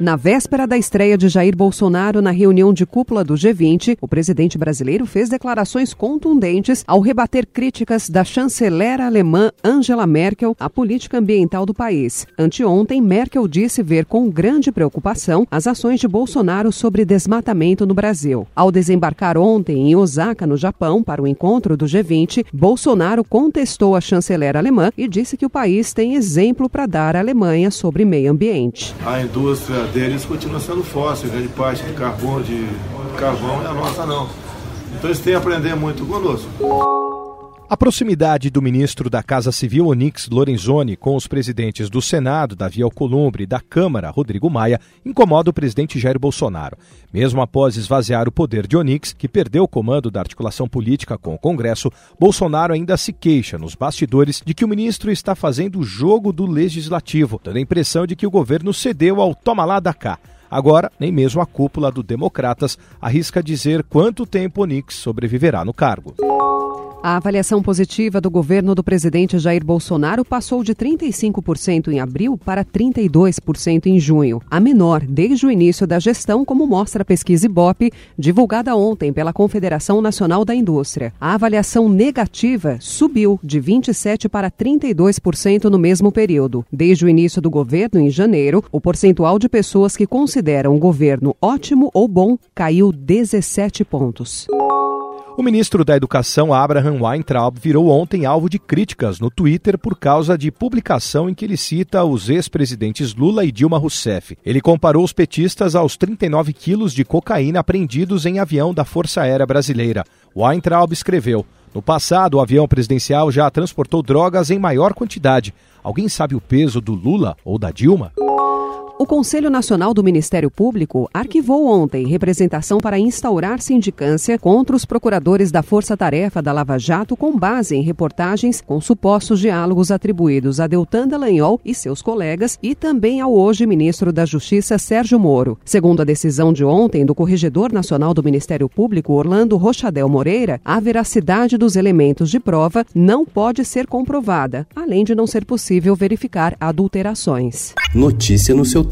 Na véspera da estreia de Jair Bolsonaro na reunião de cúpula do G20, o presidente brasileiro fez declarações contundentes ao rebater críticas da chanceler alemã Angela Merkel à política ambiental do país. Anteontem, Merkel disse ver com grande preocupação as ações de Bolsonaro sobre desmatamento no Brasil. Ao desembarcar ontem em Osaka, no Japão, para o encontro do G20, Bolsonaro contestou a chanceler alemã e disse que o país tem exemplo para dar à Alemanha sobre meio ambiente. A indústria deles continua sendo fóssil, grande parte de carbono, de carvão, a nossa não. Então eles têm a aprender muito conosco. A proximidade do ministro da Casa Civil, Onix Lorenzoni, com os presidentes do Senado, Davi Alcolumbre, e da Câmara, Rodrigo Maia, incomoda o presidente Jair Bolsonaro. Mesmo após esvaziar o poder de Onix, que perdeu o comando da articulação política com o Congresso, Bolsonaro ainda se queixa nos bastidores de que o ministro está fazendo o jogo do legislativo, dando a impressão de que o governo cedeu ao toma lá da cá. Agora, nem mesmo a cúpula do Democratas arrisca dizer quanto tempo Onix sobreviverá no cargo. A avaliação positiva do governo do presidente Jair Bolsonaro passou de 35% em abril para 32% em junho, a menor desde o início da gestão, como mostra a pesquisa Ibope, divulgada ontem pela Confederação Nacional da Indústria. A avaliação negativa subiu de 27% para 32% no mesmo período. Desde o início do governo, em janeiro, o percentual de pessoas que consideram o governo ótimo ou bom caiu 17 pontos. O ministro da Educação, Abraham Weintraub, virou ontem alvo de críticas no Twitter por causa de publicação em que ele cita os ex-presidentes Lula e Dilma Rousseff. Ele comparou os petistas aos 39 quilos de cocaína apreendidos em avião da Força Aérea Brasileira. Weintraub escreveu: No passado, o avião presidencial já transportou drogas em maior quantidade. Alguém sabe o peso do Lula ou da Dilma? O Conselho Nacional do Ministério Público arquivou ontem representação para instaurar sindicância contra os procuradores da Força Tarefa da Lava Jato com base em reportagens com supostos diálogos atribuídos a Deltan Dallagnol e seus colegas e também ao hoje ministro da Justiça Sérgio Moro. Segundo a decisão de ontem do Corregedor Nacional do Ministério Público Orlando Rochadel Moreira, a veracidade dos elementos de prova não pode ser comprovada, além de não ser possível verificar adulterações. Notícia no seu